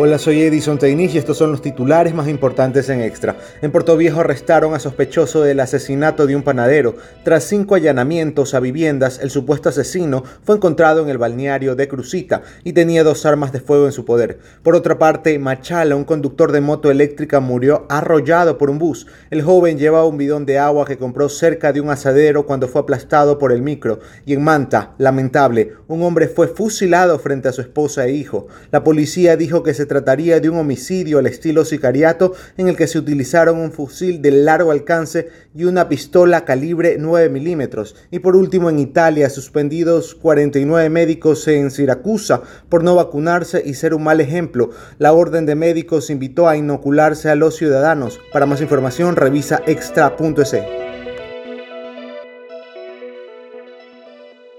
Hola, soy Edison Teinich y estos son los titulares más importantes en Extra. En Puerto Viejo arrestaron a sospechoso del asesinato de un panadero. Tras cinco allanamientos a viviendas, el supuesto asesino fue encontrado en el balneario de Crucita y tenía dos armas de fuego en su poder. Por otra parte, Machala, un conductor de moto eléctrica, murió arrollado por un bus. El joven llevaba un bidón de agua que compró cerca de un asadero cuando fue aplastado por el micro. Y en Manta, lamentable, un hombre fue fusilado frente a su esposa e hijo. La policía dijo que se trataría de un homicidio al estilo sicariato en el que se utilizaron un fusil de largo alcance y una pistola calibre 9 milímetros. Y por último, en Italia, suspendidos 49 médicos en Siracusa por no vacunarse y ser un mal ejemplo. La orden de médicos invitó a inocularse a los ciudadanos. Para más información, revisa extra.es.